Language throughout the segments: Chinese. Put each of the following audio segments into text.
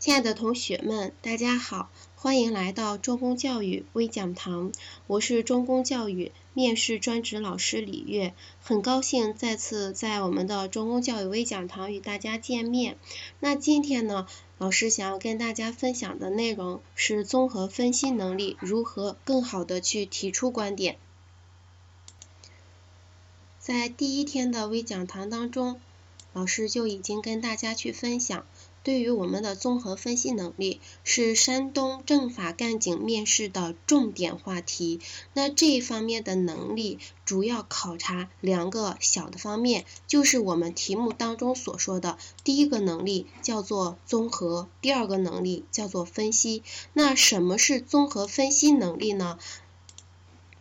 亲爱的同学们，大家好，欢迎来到中公教育微讲堂。我是中公教育面试专职老师李月，很高兴再次在我们的中公教育微讲堂与大家见面。那今天呢，老师想要跟大家分享的内容是综合分析能力如何更好的去提出观点。在第一天的微讲堂当中，老师就已经跟大家去分享。对于我们的综合分析能力是山东政法干警面试的重点话题。那这一方面的能力主要考察两个小的方面，就是我们题目当中所说的，第一个能力叫做综合，第二个能力叫做分析。那什么是综合分析能力呢？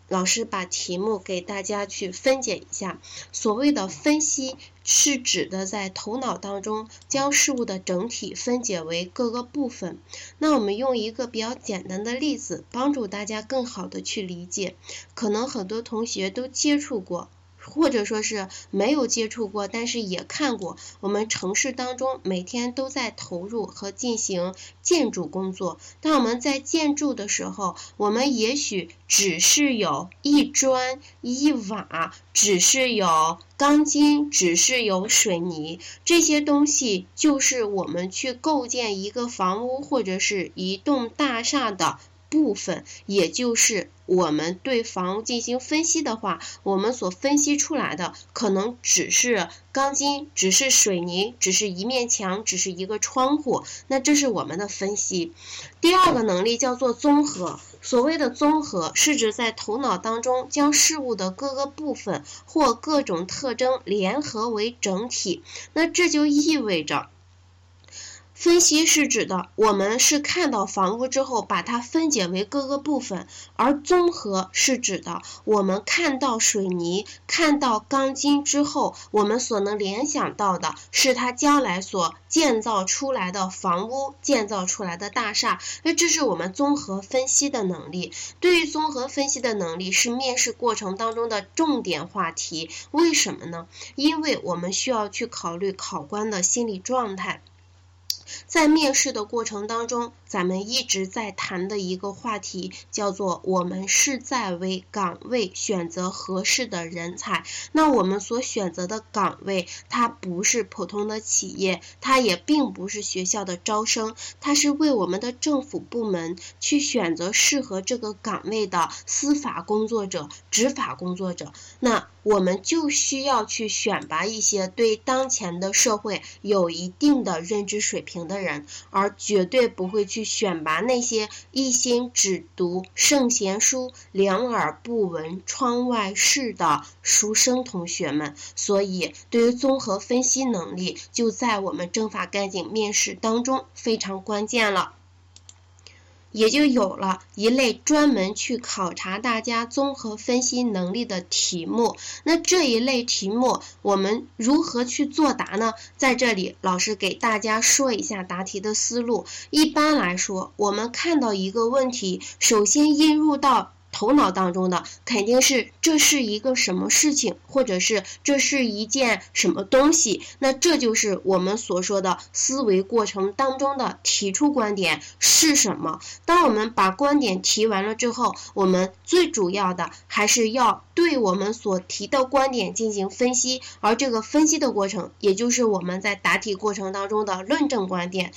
老师把题目给大家去分解一下，所谓的分析是指的在头脑当中将事物的整体分解为各个部分。那我们用一个比较简单的例子，帮助大家更好的去理解。可能很多同学都接触过。或者说是没有接触过，但是也看过。我们城市当中每天都在投入和进行建筑工作。当我们在建筑的时候，我们也许只是有一砖一瓦，只是有钢筋，只是有水泥，这些东西就是我们去构建一个房屋或者是一栋大厦的。部分，也就是我们对房屋进行分析的话，我们所分析出来的可能只是钢筋，只是水泥，只是一面墙，只是一个窗户。那这是我们的分析。第二个能力叫做综合。所谓的综合，是指在头脑当中将事物的各个部分或各种特征联合为整体。那这就意味着。分析是指的，我们是看到房屋之后，把它分解为各个部分；而综合是指的，我们看到水泥、看到钢筋之后，我们所能联想到的是它将来所建造出来的房屋、建造出来的大厦。那这是我们综合分析的能力。对于综合分析的能力，是面试过程当中的重点话题。为什么呢？因为我们需要去考虑考官的心理状态。在面试的过程当中，咱们一直在谈的一个话题叫做我们是在为岗位选择合适的人才。那我们所选择的岗位，它不是普通的企业，它也并不是学校的招生，它是为我们的政府部门去选择适合这个岗位的司法工作者、执法工作者。那我们就需要去选拔一些对当前的社会有一定的认知水平的人，而绝对不会去选拔那些一心只读圣贤书、两耳不闻窗外事的书生同学们。所以，对于综合分析能力，就在我们政法干警面试当中非常关键了。也就有了一类专门去考察大家综合分析能力的题目。那这一类题目，我们如何去作答呢？在这里，老师给大家说一下答题的思路。一般来说，我们看到一个问题，首先映入到。头脑当中的肯定是这是一个什么事情，或者是这是一件什么东西。那这就是我们所说的思维过程当中的提出观点是什么。当我们把观点提完了之后，我们最主要的还是要对我们所提的观点进行分析，而这个分析的过程，也就是我们在答题过程当中的论证观点、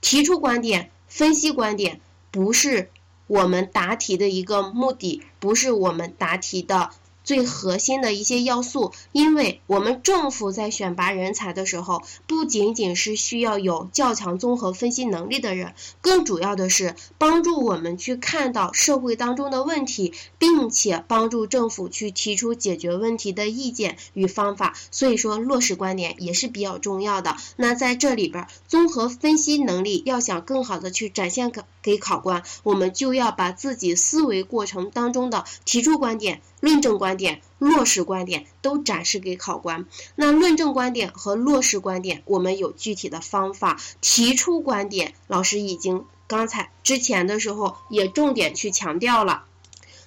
提出观点、分析观点，不是。我们答题的一个目的，不是我们答题的。最核心的一些要素，因为我们政府在选拔人才的时候，不仅仅是需要有较强综合分析能力的人，更主要的是帮助我们去看到社会当中的问题，并且帮助政府去提出解决问题的意见与方法。所以说，落实观点也是比较重要的。那在这里边，综合分析能力要想更好的去展现给给考官，我们就要把自己思维过程当中的提出观点。论证观观点、落实观点都展示给考官。那论证观点和落实观点，我们有具体的方法。提出观点，老师已经刚才之前的时候也重点去强调了。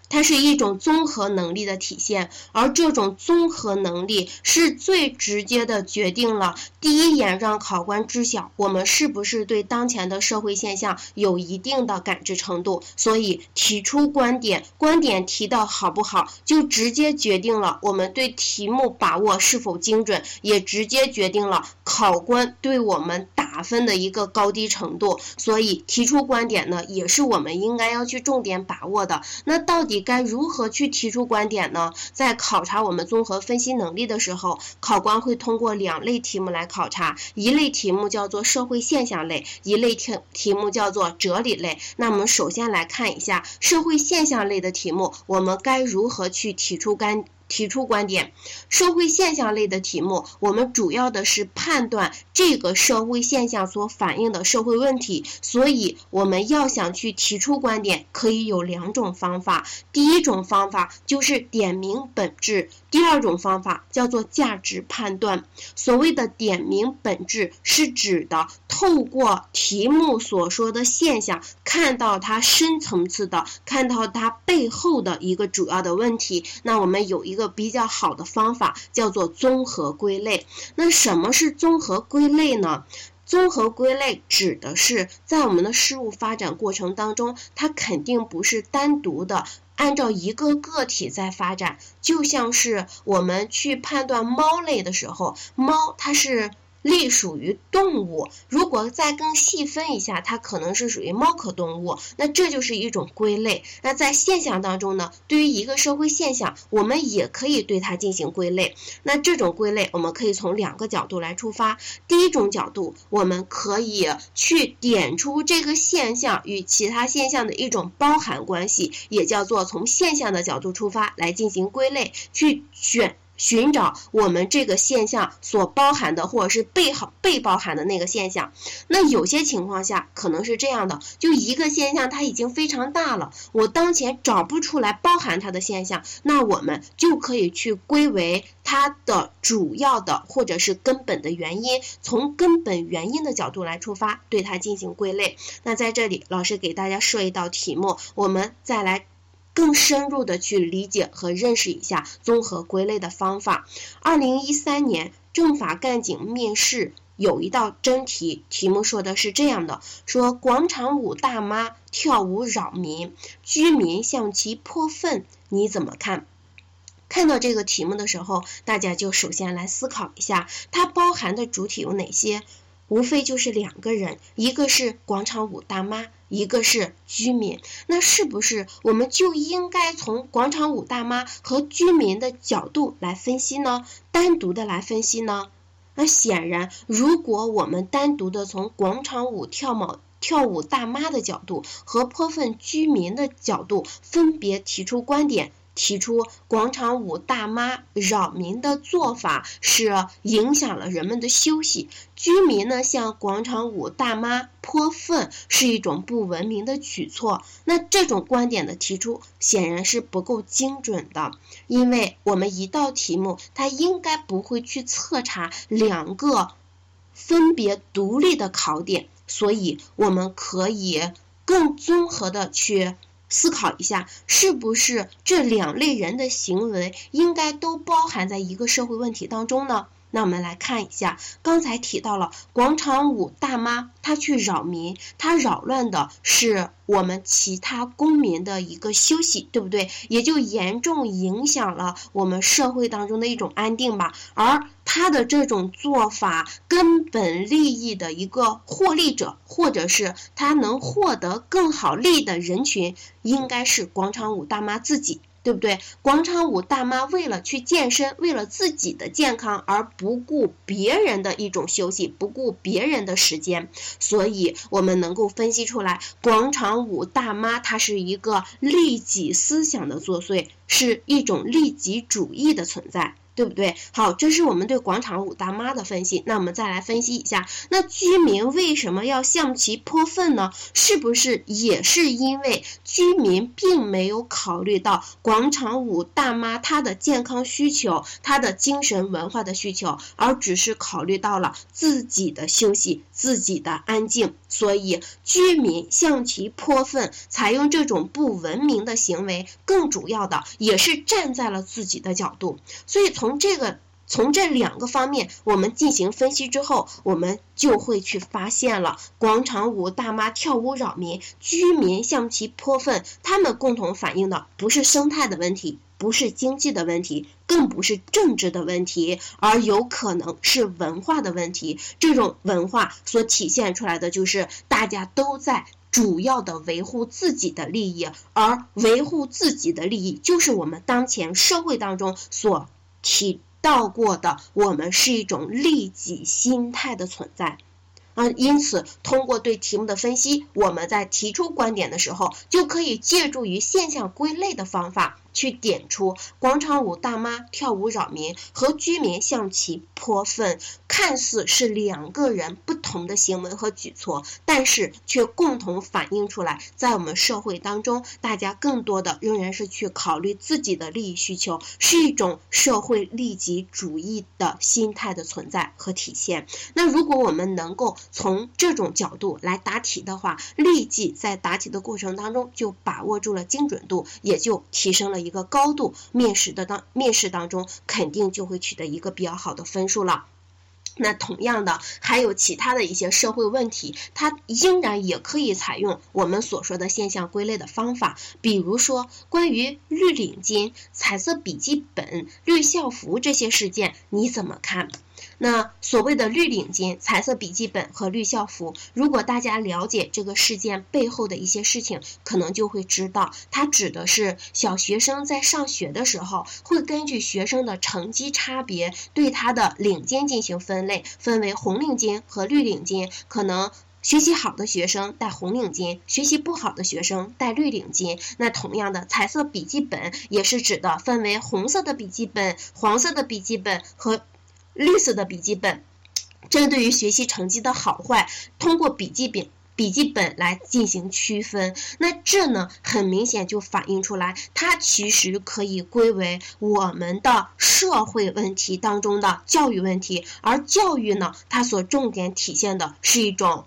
它是一种综合能力的体现，而这种综合能力是最直接的决定了第一眼让考官知晓我们是不是对当前的社会现象有一定的感知程度。所以提出观点，观点提的好不好，就直接决定了我们对题目把握是否精准，也直接决定了考官对我们打分的一个高低程度。所以提出观点呢，也是我们应该要去重点把握的。那到底该如何去提出观点呢？在考察我们综合分析能力的时候，考官会通过两类题目来考察，一类题目叫做社会现象类，一类题题目叫做哲理类。那我们首先来看一下社会现象类的题目，我们该如何去提出干？提出观点，社会现象类的题目，我们主要的是判断这个社会现象所反映的社会问题，所以我们要想去提出观点，可以有两种方法。第一种方法就是点明本质，第二种方法叫做价值判断。所谓的点明本质，是指的透过题目所说的现象，看到它深层次的，看到它背后的一个主要的问题。那我们有一。一个比较好的方法叫做综合归类。那什么是综合归类呢？综合归类指的是在我们的事物发展过程当中，它肯定不是单独的按照一个个体在发展。就像是我们去判断猫类的时候，猫它是。隶属于动物，如果再更细分一下，它可能是属于猫科动物，那这就是一种归类。那在现象当中呢，对于一个社会现象，我们也可以对它进行归类。那这种归类，我们可以从两个角度来出发。第一种角度，我们可以去点出这个现象与其他现象的一种包含关系，也叫做从现象的角度出发来进行归类，去选。寻找我们这个现象所包含的，或者是被好被包含的那个现象。那有些情况下可能是这样的，就一个现象它已经非常大了，我当前找不出来包含它的现象，那我们就可以去归为它的主要的或者是根本的原因，从根本原因的角度来出发，对它进行归类。那在这里，老师给大家设一道题目，我们再来。更深入的去理解和认识一下综合归类的方法。二零一三年政法干警面试有一道真题，题目说的是这样的：说广场舞大妈跳舞扰民，居民向其泼粪，你怎么看？看到这个题目的时候，大家就首先来思考一下，它包含的主体有哪些？无非就是两个人，一个是广场舞大妈，一个是居民。那是不是我们就应该从广场舞大妈和居民的角度来分析呢？单独的来分析呢？那显然，如果我们单独的从广场舞跳舞跳舞大妈的角度和泼粪居民的角度分别提出观点。提出广场舞大妈扰民的做法是影响了人们的休息，居民呢向广场舞大妈泼粪是一种不文明的举措。那这种观点的提出显然是不够精准的，因为我们一道题目它应该不会去测查两个分别独立的考点，所以我们可以更综合的去。思考一下，是不是这两类人的行为应该都包含在一个社会问题当中呢？那我们来看一下，刚才提到了广场舞大妈，她去扰民，她扰乱的是我们其他公民的一个休息，对不对？也就严重影响了我们社会当中的一种安定吧。而她的这种做法，根本利益的一个获利者，或者是她能获得更好利益的人群，应该是广场舞大妈自己。对不对？广场舞大妈为了去健身，为了自己的健康而不顾别人的一种休息，不顾别人的时间，所以我们能够分析出来，广场舞大妈她是一个利己思想的作祟，是一种利己主义的存在。对不对？好，这是我们对广场舞大妈的分析。那我们再来分析一下，那居民为什么要向其泼粪呢？是不是也是因为居民并没有考虑到广场舞大妈她的健康需求、她的精神文化的需求，而只是考虑到了自己的休息、自己的安静，所以居民向其泼粪，采用这种不文明的行为，更主要的也是站在了自己的角度，所以从。从这个从这两个方面，我们进行分析之后，我们就会去发现了广场舞大妈跳舞扰民，居民向其泼粪，他们共同反映的不是生态的问题，不是经济的问题，更不是政治的问题，而有可能是文化的问题。这种文化所体现出来的就是大家都在主要的维护自己的利益，而维护自己的利益就是我们当前社会当中所。提到过的，我们是一种利己心态的存在。啊，因此通过对题目的分析，我们在提出观点的时候，就可以借助于现象归类的方法，去点出广场舞大妈跳舞扰民和居民向其泼粪，看似是两个人不同的行为和举措，但是却共同反映出来，在我们社会当中，大家更多的仍然是去考虑自己的利益需求，是一种社会利己主义的心态的存在和体现。那如果我们能够从这种角度来答题的话，立即在答题的过程当中就把握住了精准度，也就提升了一个高度。面试的当面试当中，肯定就会取得一个比较好的分数了。那同样的，还有其他的一些社会问题，它仍然也可以采用我们所说的现象归类的方法。比如说，关于绿领巾、彩色笔记本、绿校服这些事件，你怎么看？那所谓的绿领巾、彩色笔记本和绿校服，如果大家了解这个事件背后的一些事情，可能就会知道，它指的是小学生在上学的时候，会根据学生的成绩差别，对他的领巾进行分类，分为红领巾和绿领巾。可能学习好的学生戴红领巾，学习不好的学生戴绿领巾。那同样的，彩色笔记本也是指的分为红色的笔记本、黄色的笔记本和。绿色的笔记本，针对于学习成绩的好坏，通过笔记本笔记本来进行区分。那这呢，很明显就反映出来，它其实可以归为我们的社会问题当中的教育问题。而教育呢，它所重点体现的是一种。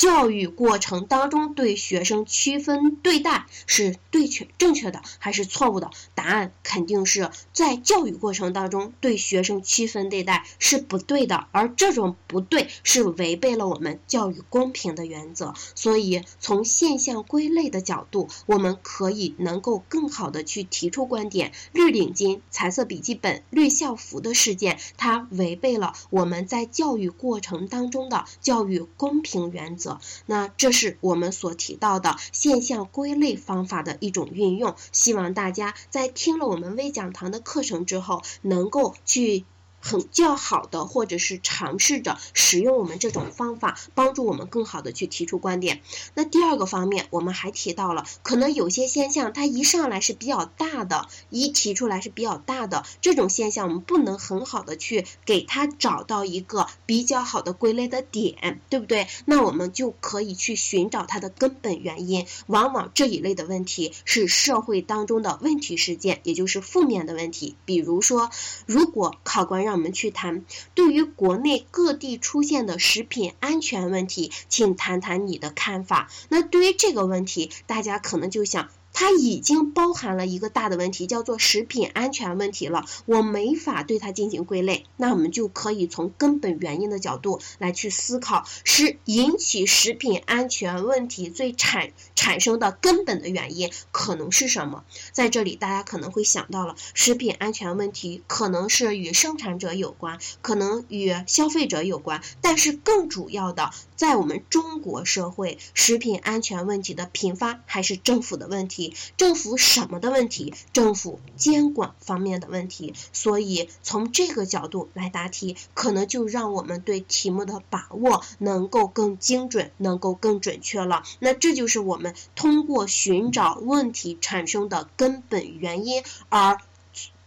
教育过程当中对学生区分对待是对确正确的还是错误的？答案肯定是在教育过程当中对学生区分对待是不对的，而这种不对是违背了我们教育公平的原则。所以从现象归类的角度，我们可以能够更好的去提出观点：绿领巾、彩色笔记本、绿校服的事件，它违背了我们在教育过程当中的教育公平原则那这是我们所提到的现象归类方法的一种运用，希望大家在听了我们微讲堂的课程之后，能够去。很较好的，或者是尝试着使用我们这种方法，帮助我们更好的去提出观点。那第二个方面，我们还提到了，可能有些现象它一上来是比较大的，一提出来是比较大的这种现象，我们不能很好的去给它找到一个比较好的归类的点，对不对？那我们就可以去寻找它的根本原因。往往这一类的问题是社会当中的问题事件，也就是负面的问题。比如说，如果考官让让我们去谈对于国内各地出现的食品安全问题，请谈谈你的看法。那对于这个问题，大家可能就想。它已经包含了一个大的问题，叫做食品安全问题了。我没法对它进行归类，那我们就可以从根本原因的角度来去思考，是引起食品安全问题最产产生的根本的原因可能是什么？在这里，大家可能会想到了，食品安全问题可能是与生产者有关，可能与消费者有关，但是更主要的，在我们中国社会，食品安全问题的频发还是政府的问题。政府什么的问题？政府监管方面的问题。所以从这个角度来答题，可能就让我们对题目的把握能够更精准，能够更准确了。那这就是我们通过寻找问题产生的根本原因而。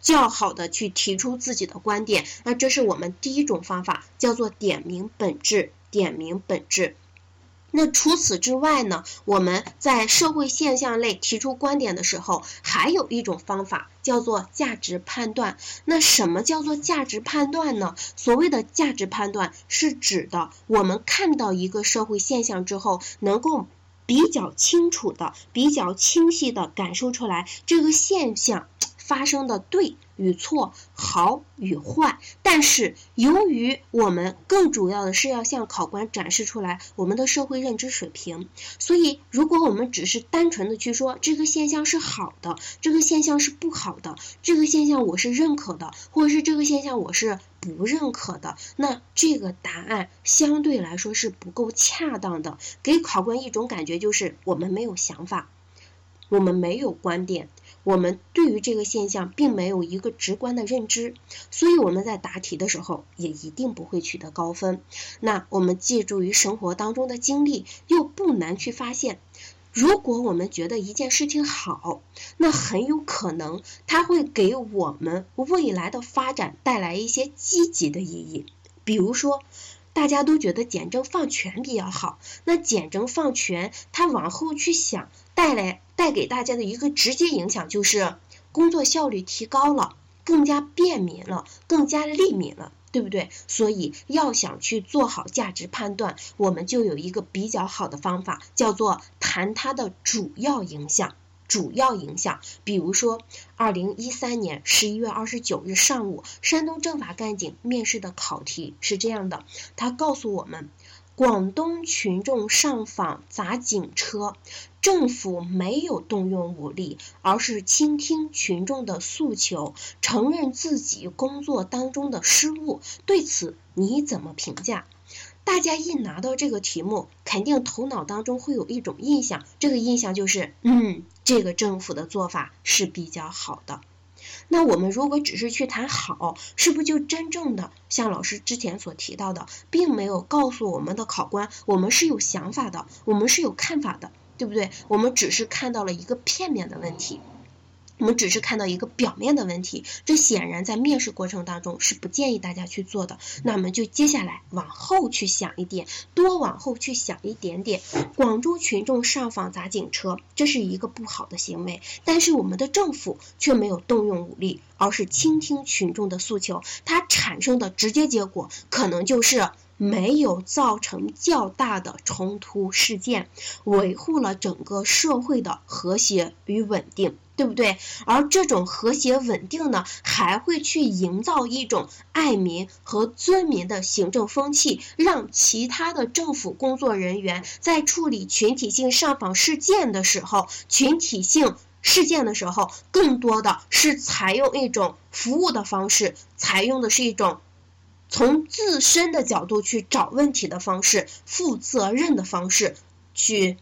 较好的去提出自己的观点。那这是我们第一种方法，叫做点明本质，点明本质。那除此之外呢？我们在社会现象类提出观点的时候，还有一种方法叫做价值判断。那什么叫做价值判断呢？所谓的价值判断是指的我们看到一个社会现象之后，能够比较清楚的、比较清晰的感受出来这个现象发生的对。与错，好与坏，但是由于我们更主要的是要向考官展示出来我们的社会认知水平，所以如果我们只是单纯的去说这个现象是好的，这个现象是不好的，这个现象我是认可的，或者是这个现象我是不认可的，那这个答案相对来说是不够恰当的，给考官一种感觉就是我们没有想法，我们没有观点。我们对于这个现象并没有一个直观的认知，所以我们在答题的时候也一定不会取得高分。那我们借助于生活当中的经历，又不难去发现，如果我们觉得一件事情好，那很有可能它会给我们未来的发展带来一些积极的意义。比如说，大家都觉得简政放权比较好，那简政放权，它往后去想带来。带给大家的一个直接影响就是工作效率提高了，更加便民了，更加利民了，对不对？所以要想去做好价值判断，我们就有一个比较好的方法，叫做谈它的主要影响。主要影响，比如说，二零一三年十一月二十九日上午，山东政法干警面试的考题是这样的，他告诉我们。广东群众上访砸警车，政府没有动用武力，而是倾听群众的诉求，承认自己工作当中的失误。对此你怎么评价？大家一拿到这个题目，肯定头脑当中会有一种印象，这个印象就是，嗯，这个政府的做法是比较好的。那我们如果只是去谈好，是不是就真正的像老师之前所提到的，并没有告诉我们的考官，我们是有想法的，我们是有看法的，对不对？我们只是看到了一个片面的问题。我们只是看到一个表面的问题，这显然在面试过程当中是不建议大家去做的。那我们就接下来往后去想一点，多往后去想一点点。广州群众上访砸警车，这是一个不好的行为，但是我们的政府却没有动用武力，而是倾听群众的诉求，它产生的直接结果可能就是。没有造成较大的冲突事件，维护了整个社会的和谐与稳定，对不对？而这种和谐稳定呢，还会去营造一种爱民和尊民的行政风气，让其他的政府工作人员在处理群体性上访事件的时候，群体性事件的时候，更多的是采用一种服务的方式，采用的是一种。从自身的角度去找问题的方式，负责任的方式，去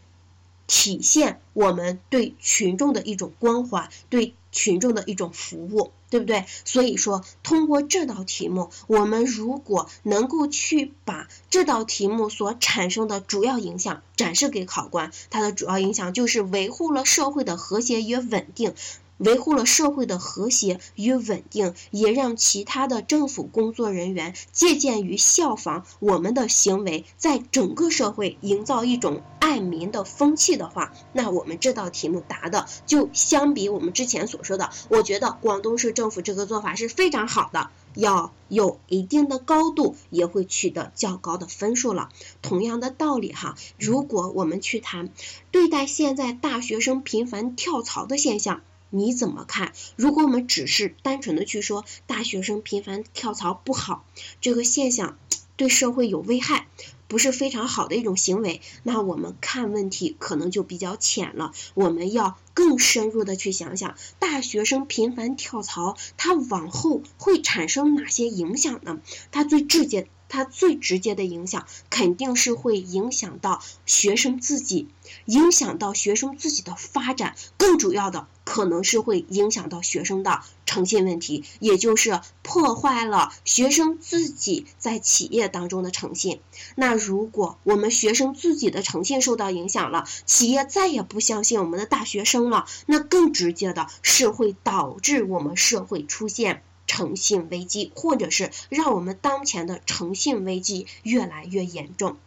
体现我们对群众的一种关怀，对群众的一种服务，对不对？所以说，通过这道题目，我们如果能够去把这道题目所产生的主要影响展示给考官，它的主要影响就是维护了社会的和谐与稳定。维护了社会的和谐与稳定，也让其他的政府工作人员借鉴与效仿我们的行为，在整个社会营造一种爱民的风气的话，那我们这道题目答的就相比我们之前所说的，我觉得广东市政府这个做法是非常好的，要有一定的高度，也会取得较高的分数了。同样的道理哈，如果我们去谈对待现在大学生频繁跳槽的现象。你怎么看？如果我们只是单纯的去说大学生频繁跳槽不好，这个现象 对社会有危害，不是非常好的一种行为，那我们看问题可能就比较浅了。我们要更深入的去想想，大学生频繁跳槽，它往后会产生哪些影响呢？它最直接。它最直接的影响肯定是会影响到学生自己，影响到学生自己的发展，更主要的可能是会影响到学生的诚信问题，也就是破坏了学生自己在企业当中的诚信。那如果我们学生自己的诚信受到影响了，企业再也不相信我们的大学生了，那更直接的是会导致我们社会出现。诚信危机，或者是让我们当前的诚信危机越来越严重。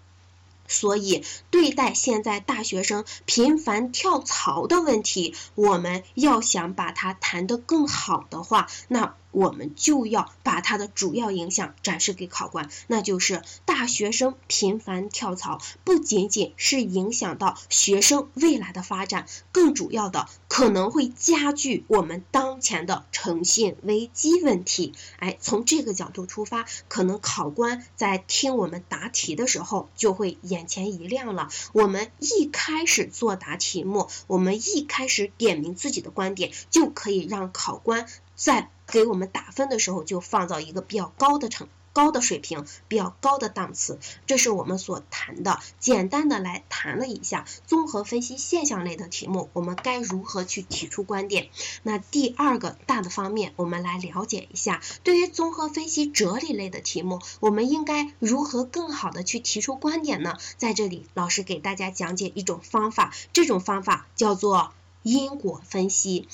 所以，对待现在大学生频繁跳槽的问题，我们要想把它谈得更好的话，那。我们就要把它的主要影响展示给考官，那就是大学生频繁跳槽，不仅仅是影响到学生未来的发展，更主要的可能会加剧我们当前的诚信危机问题。哎，从这个角度出发，可能考官在听我们答题的时候就会眼前一亮了。我们一开始作答题目，我们一开始点明自己的观点，就可以让考官在。给我们打分的时候，就放到一个比较高的成高的水平，比较高的档次。这是我们所谈的，简单的来谈了一下综合分析现象类的题目，我们该如何去提出观点。那第二个大的方面，我们来了解一下，对于综合分析哲理类的题目，我们应该如何更好的去提出观点呢？在这里，老师给大家讲解一种方法，这种方法叫做因果分析。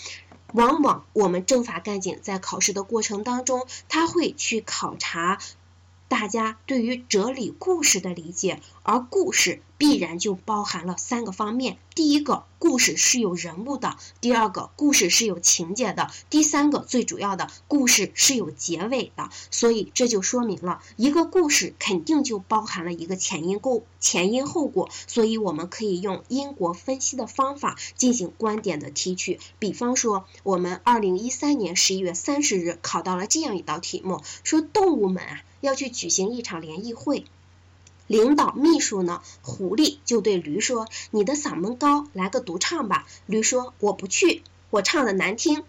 往往我们政法干警在考试的过程当中，他会去考察大家对于哲理故事的理解，而故事。必然就包含了三个方面：第一个，故事是有人物的；第二个，故事是有情节的；第三个，最主要的，故事是有结尾的。所以这就说明了一个故事肯定就包含了一个前因后前因后果。所以我们可以用因果分析的方法进行观点的提取。比方说，我们二零一三年十一月三十日考到了这样一道题目：说动物们啊要去举行一场联谊会。领导秘书呢？狐狸就对驴说：“你的嗓门高，来个独唱吧。”驴说：“我不去，我唱的难听。”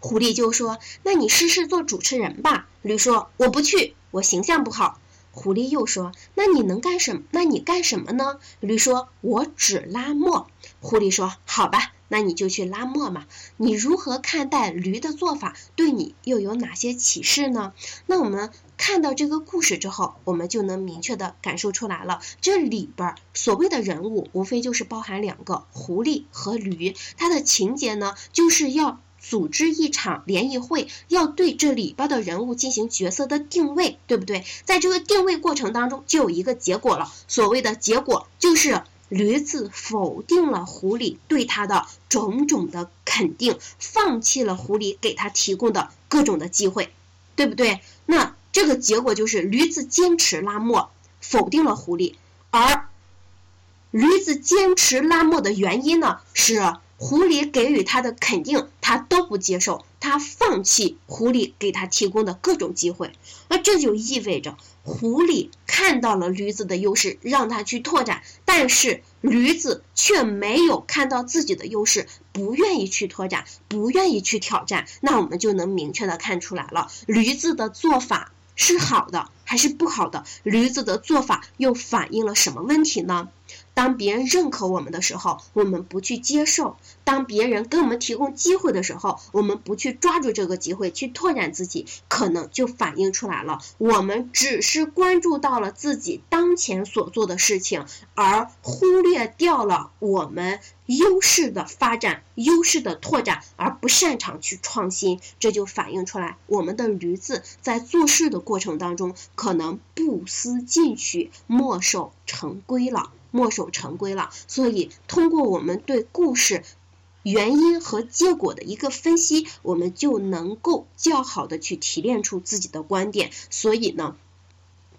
狐狸就说：“那你试试做主持人吧。”驴说：“我不去，我形象不好。”狐狸又说：“那你能干什么？那你干什么呢？”驴说：“我只拉磨。”狐狸说：“好吧。”那你就去拉磨嘛。你如何看待驴的做法？对你又有哪些启示呢？那我们看到这个故事之后，我们就能明确的感受出来了。这里边所谓的人物，无非就是包含两个狐狸和驴。它的情节呢，就是要组织一场联谊会，要对这里边的人物进行角色的定位，对不对？在这个定位过程当中，就有一个结果了。所谓的结果就是。驴子否定了狐狸对他的种种的肯定，放弃了狐狸给他提供的各种的机会，对不对？那这个结果就是驴子坚持拉磨，否定了狐狸，而驴子坚持拉磨的原因呢是。狐狸给予他的肯定，他都不接受，他放弃狐狸给他提供的各种机会，那这就意味着狐狸看到了驴子的优势，让他去拓展，但是驴子却没有看到自己的优势，不愿意去拓展，不愿意去挑战，那我们就能明确的看出来了，驴子的做法是好的还是不好的？驴子的做法又反映了什么问题呢？当别人认可我们的时候，我们不去接受；当别人给我们提供机会的时候，我们不去抓住这个机会去拓展自己，可能就反映出来了。我们只是关注到了自己当前所做的事情，而忽略掉了我们优势的发展、优势的拓展，而不擅长去创新。这就反映出来，我们的驴子在做事的过程当中，可能不思进取、墨守成规了。墨守成规了，所以通过我们对故事原因和结果的一个分析，我们就能够较好的去提炼出自己的观点。所以呢，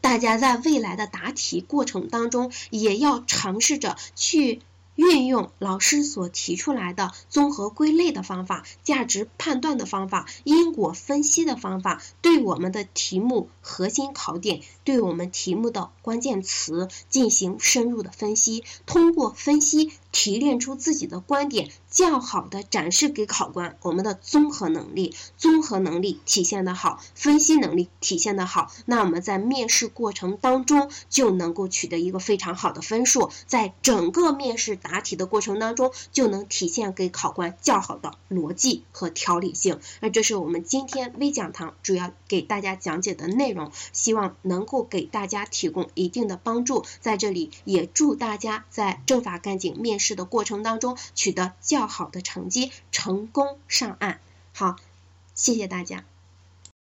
大家在未来的答题过程当中，也要尝试着去。运用老师所提出来的综合归类的方法、价值判断的方法、因果分析的方法，对我们的题目核心考点、对我们题目的关键词进行深入的分析。通过分析，提炼出自己的观点，较好的展示给考官。我们的综合能力，综合能力体现的好，分析能力体现的好，那我们在面试过程当中就能够取得一个非常好的分数，在整个面试答题的过程当中就能体现给考官较好的逻辑和条理性。那这是我们今天微讲堂主要给大家讲解的内容，希望能够给大家提供一定的帮助。在这里也祝大家在政法干警面试试的过程当中取得较好的成绩，成功上岸。好，谢谢大家。